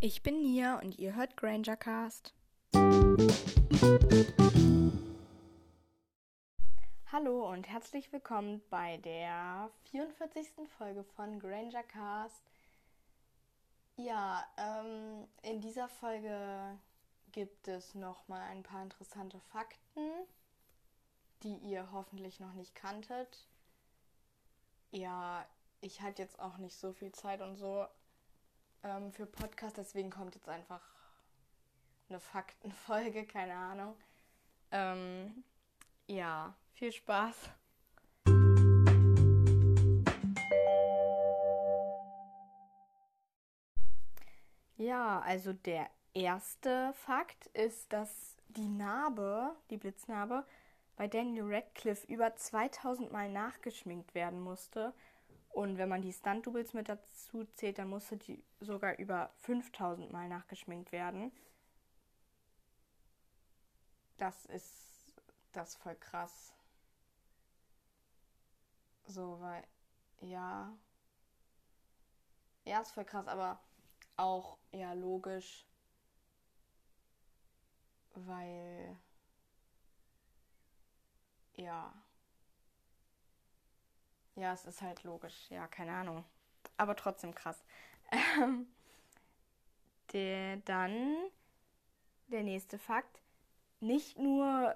Ich bin Nia und ihr hört Grangercast. Hallo und herzlich willkommen bei der 44. Folge von Grangercast. Ja, ähm, in dieser Folge gibt es noch mal ein paar interessante Fakten, die ihr hoffentlich noch nicht kanntet. Ja, ich hatte jetzt auch nicht so viel Zeit und so ähm, für Podcast, deswegen kommt jetzt einfach eine Faktenfolge, keine Ahnung. Ähm, ja, viel Spaß. Ja, also der erste Fakt ist, dass die Narbe, die Blitznarbe, bei Daniel Radcliffe über 2000 Mal nachgeschminkt werden musste. Und wenn man die Stunt-Doubles mit dazu zählt, dann musste die sogar über 5000 Mal nachgeschminkt werden. Das ist das voll krass. So, weil, ja. Ja, ist voll krass, aber auch eher logisch, weil, ja. Ja, es ist halt logisch. Ja, keine Ahnung. Aber trotzdem krass. Ähm, der, dann der nächste Fakt. Nicht nur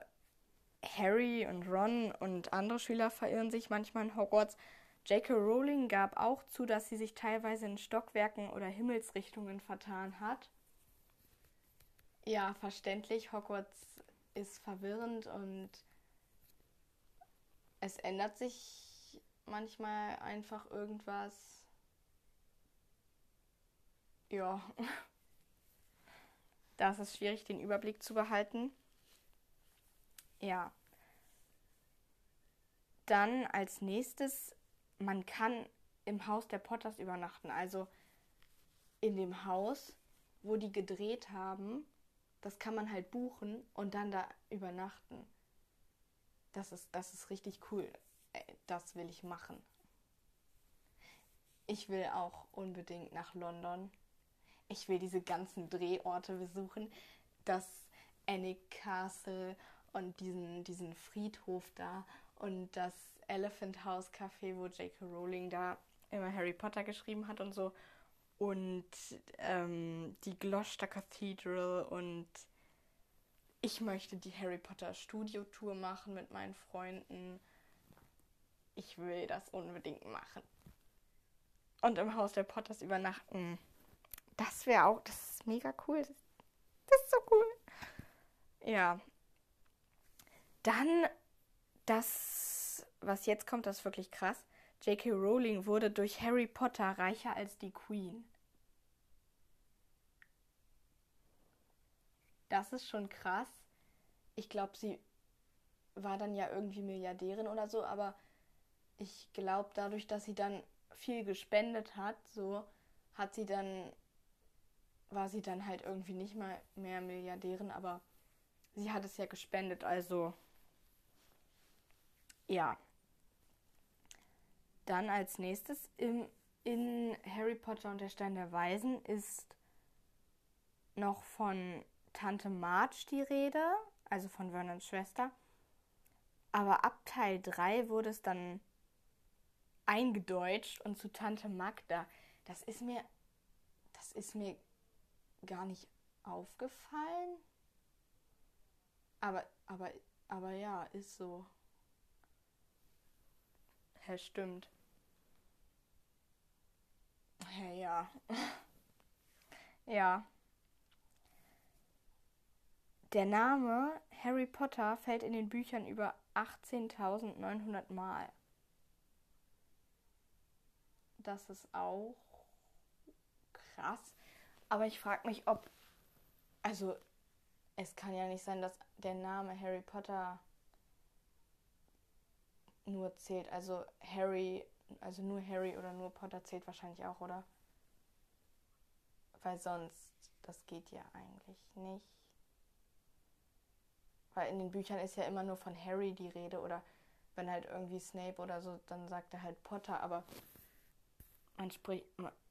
Harry und Ron und andere Schüler verirren sich manchmal in Hogwarts. J.K. Rowling gab auch zu, dass sie sich teilweise in Stockwerken oder Himmelsrichtungen vertan hat. Ja, verständlich. Hogwarts ist verwirrend und es ändert sich manchmal einfach irgendwas. Ja. Da ist es schwierig, den Überblick zu behalten. Ja. Dann als nächstes, man kann im Haus der Potters übernachten. Also in dem Haus, wo die gedreht haben, das kann man halt buchen und dann da übernachten. Das ist, das ist richtig cool das will ich machen. Ich will auch unbedingt nach London. Ich will diese ganzen Drehorte besuchen. Das Annick Castle und diesen, diesen Friedhof da und das Elephant House Café, wo J.K. Rowling da immer Harry Potter geschrieben hat und so. Und ähm, die Gloucester Cathedral und ich möchte die Harry Potter Studio Tour machen mit meinen Freunden ich will das unbedingt machen. Und im Haus der Potters übernachten. Das wäre auch, das ist mega cool. Das, ist so cool. Ja. Dann das, was jetzt kommt, das ist wirklich krass. J.K. Rowling wurde durch Harry Potter reicher als die Queen. Das ist schon krass. Ich glaube, sie war dann ja irgendwie Milliardärin oder so, aber ich glaube, dadurch, dass sie dann viel gespendet hat, so hat sie dann, war sie dann halt irgendwie nicht mal mehr Milliardärin, aber sie hat es ja gespendet, also ja. Dann als nächstes im, in Harry Potter und der Stein der Weisen ist noch von Tante Marge die Rede, also von Vernons Schwester. Aber ab Teil 3 wurde es dann eingedeutscht und zu Tante Magda. Das ist mir, das ist mir gar nicht aufgefallen. Aber, aber, aber ja, ist so. Hä, stimmt. Hä, ja. ja. Der Name Harry Potter fällt in den Büchern über 18.900 Mal das ist auch krass. Aber ich frage mich, ob. Also, es kann ja nicht sein, dass der Name Harry Potter nur zählt. Also, Harry, also nur Harry oder nur Potter zählt wahrscheinlich auch, oder? Weil sonst, das geht ja eigentlich nicht. Weil in den Büchern ist ja immer nur von Harry die Rede oder wenn halt irgendwie Snape oder so, dann sagt er halt Potter, aber man spricht,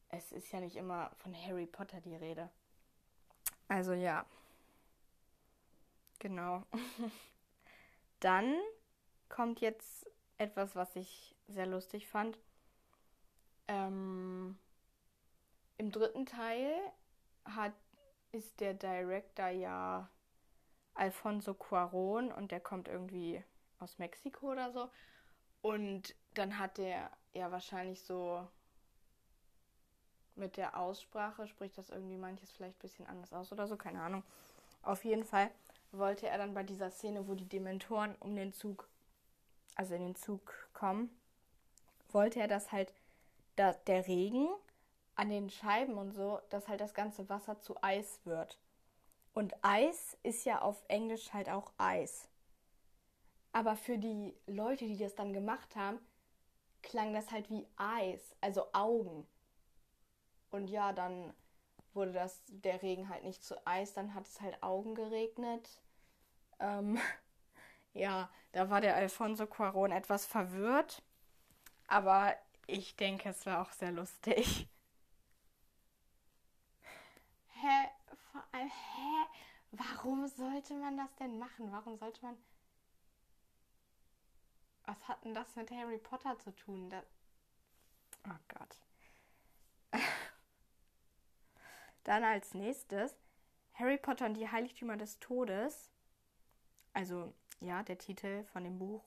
es ist ja nicht immer von Harry Potter die Rede. Also ja. Genau. Dann kommt jetzt etwas, was ich sehr lustig fand. Ähm, Im dritten Teil hat, ist der Director ja Alfonso Cuaron und der kommt irgendwie aus Mexiko oder so. Und dann hat der ja wahrscheinlich so mit der Aussprache spricht das irgendwie manches vielleicht ein bisschen anders aus oder so, keine Ahnung. Auf jeden Fall wollte er dann bei dieser Szene, wo die Dementoren um den Zug, also in den Zug kommen, wollte er, dass halt da, der Regen an den Scheiben und so, dass halt das ganze Wasser zu Eis wird. Und Eis ist ja auf Englisch halt auch Eis. Aber für die Leute, die das dann gemacht haben, klang das halt wie Eis, also Augen. Und ja, dann wurde das der Regen halt nicht zu Eis, dann hat es halt Augen geregnet. Ähm, ja, da war der Alfonso Cuaron etwas verwirrt, aber ich denke, es war auch sehr lustig. Hä? Vor allem, hä? Warum sollte man das denn machen? Warum sollte man. Was hat denn das mit Harry Potter zu tun? Das... Oh Gott. Dann als nächstes Harry Potter und die Heiligtümer des Todes. Also ja, der Titel von dem Buch.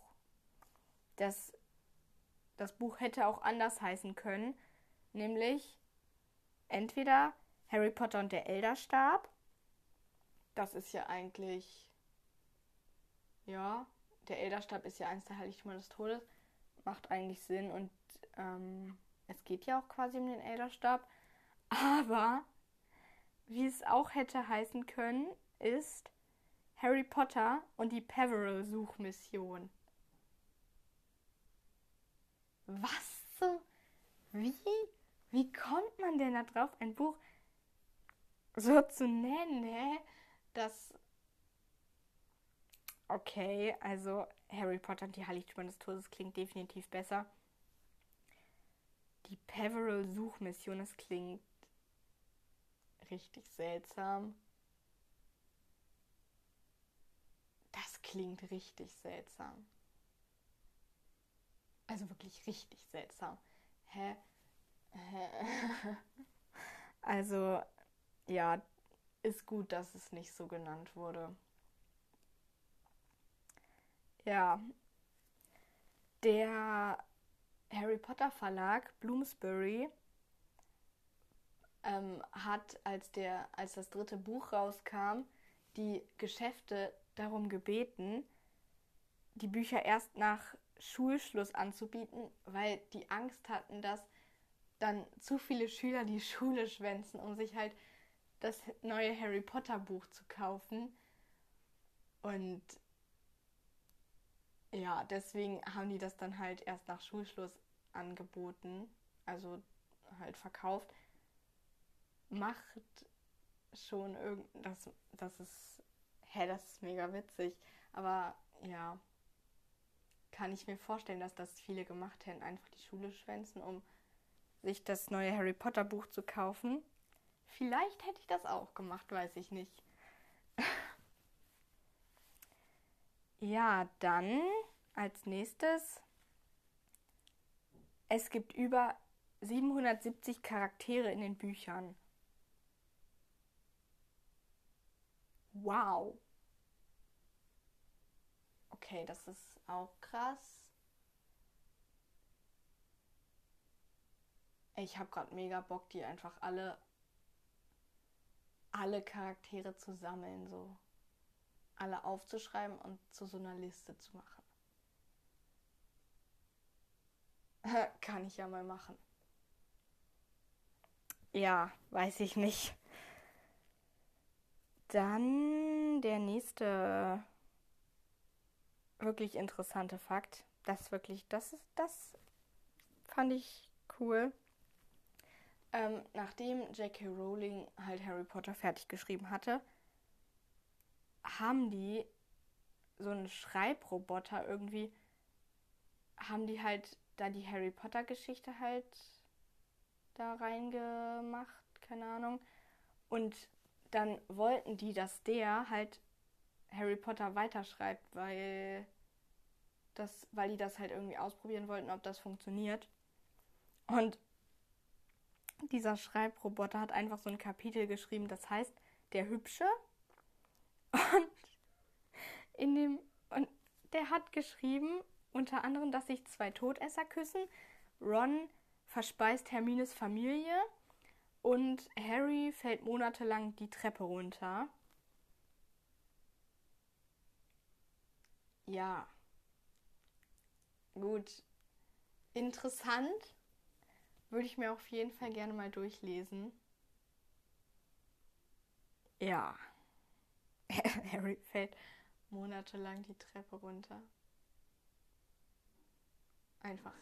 Das, das Buch hätte auch anders heißen können. Nämlich entweder Harry Potter und der Elderstab. Das ist ja eigentlich. Ja, der Elderstab ist ja eins der Heiligtümer des Todes. Macht eigentlich Sinn und ähm, es geht ja auch quasi um den Elderstab. Aber wie es auch hätte heißen können, ist Harry Potter und die Peveril-Suchmission. Was so? Wie? Wie kommt man denn da drauf, ein Buch so zu nennen, hä? Das. Okay, also Harry Potter und die Heiligtümer des Todes klingt definitiv besser. Die Peveril-Suchmission, das klingt richtig seltsam. Das klingt richtig seltsam. Also wirklich richtig seltsam. Hä? Also, ja, ist gut, dass es nicht so genannt wurde. Ja. Der Harry Potter Verlag Bloomsbury ähm, hat, als, der, als das dritte Buch rauskam, die Geschäfte darum gebeten, die Bücher erst nach Schulschluss anzubieten, weil die Angst hatten, dass dann zu viele Schüler die Schule schwänzen, um sich halt das neue Harry Potter Buch zu kaufen. Und ja, deswegen haben die das dann halt erst nach Schulschluss angeboten, also halt verkauft macht schon irgendwas, das ist, hä, das ist mega witzig. Aber ja, kann ich mir vorstellen, dass das viele gemacht hätten, einfach die Schule schwänzen, um sich das neue Harry Potter Buch zu kaufen. Vielleicht hätte ich das auch gemacht, weiß ich nicht. ja, dann als nächstes. Es gibt über 770 Charaktere in den Büchern. Wow. Okay, das ist auch krass. Ich habe gerade mega Bock, die einfach alle alle Charaktere zu sammeln, so alle aufzuschreiben und zu so einer Liste zu machen. Kann ich ja mal machen. Ja, weiß ich nicht. Dann der nächste wirklich interessante Fakt. Das wirklich, das ist, das fand ich cool. Ähm, nachdem J.K. Rowling halt Harry Potter fertig geschrieben hatte, haben die so einen Schreibroboter irgendwie, haben die halt da die Harry Potter Geschichte halt da reingemacht, keine Ahnung. Und dann wollten die, dass der halt Harry Potter weiterschreibt, weil das, weil die das halt irgendwie ausprobieren wollten, ob das funktioniert. Und dieser Schreibroboter hat einfach so ein Kapitel geschrieben, das heißt der Hübsche. Und in dem und der hat geschrieben unter anderem, dass sich zwei Todesser küssen. Ron verspeist Hermines Familie und Harry fällt monatelang die Treppe runter. Ja. Gut. Interessant. Würde ich mir auf jeden Fall gerne mal durchlesen. Ja. Harry fällt monatelang die Treppe runter. Einfach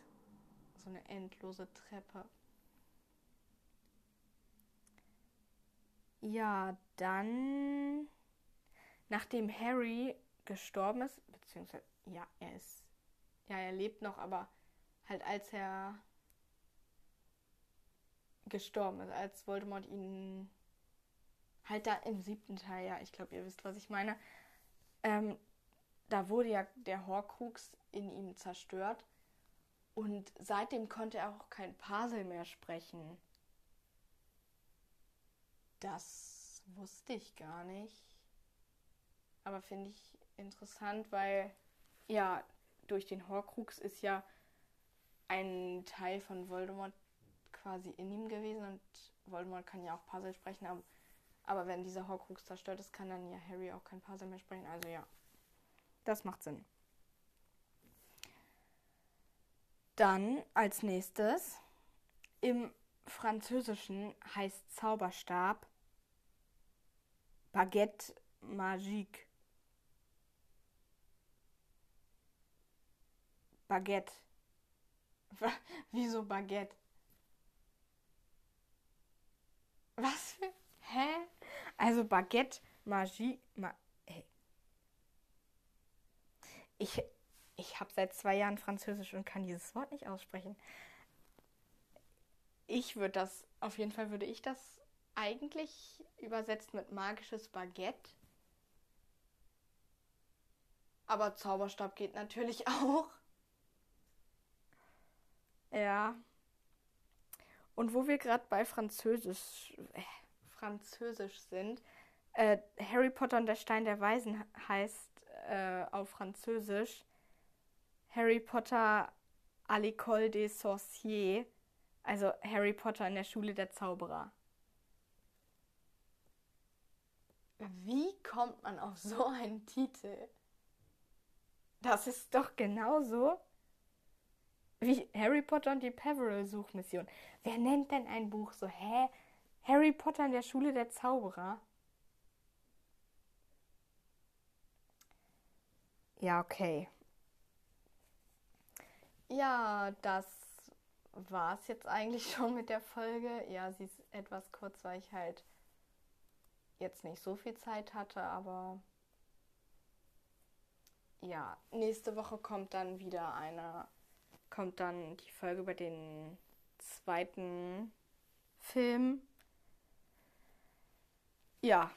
so eine endlose Treppe. Ja, dann, nachdem Harry gestorben ist, beziehungsweise, ja, er ist, ja, er lebt noch, aber halt als er gestorben ist, als Voldemort ihn halt da im siebten Teil, ja, ich glaube, ihr wisst, was ich meine, ähm, da wurde ja der Horcrux in ihm zerstört und seitdem konnte er auch kein Parsel mehr sprechen. Das wusste ich gar nicht. Aber finde ich interessant, weil ja, durch den Horcrux ist ja ein Teil von Voldemort quasi in ihm gewesen und Voldemort kann ja auch Puzzle sprechen, aber, aber wenn dieser Horcrux zerstört ist, kann dann ja Harry auch kein Puzzle mehr sprechen. Also ja, das macht Sinn. Dann als nächstes im Französischen heißt Zauberstab Baguette Magique. Baguette. Wieso Baguette? Was für. Hä? Also Baguette Magie. Ma, hey. Ich, ich habe seit zwei Jahren Französisch und kann dieses Wort nicht aussprechen. Ich würde das, auf jeden Fall würde ich das eigentlich übersetzt mit magisches Baguette. Aber Zauberstab geht natürlich auch. Ja. Und wo wir gerade bei Französisch, äh, Französisch sind, äh, Harry Potter und der Stein der Weisen heißt äh, auf Französisch Harry Potter à l'école des sorciers, also Harry Potter in der Schule der Zauberer. Wie kommt man auf so einen Titel? Das ist doch genauso wie Harry Potter und die Peveril-Suchmission. Wer nennt denn ein Buch so? Hä? Harry Potter in der Schule der Zauberer? Ja, okay. Ja, das war es jetzt eigentlich schon mit der Folge. Ja, sie ist etwas kurz, weil ich halt jetzt nicht so viel Zeit hatte, aber ja, nächste Woche kommt dann wieder eine, kommt dann die Folge über den zweiten Film. Ja,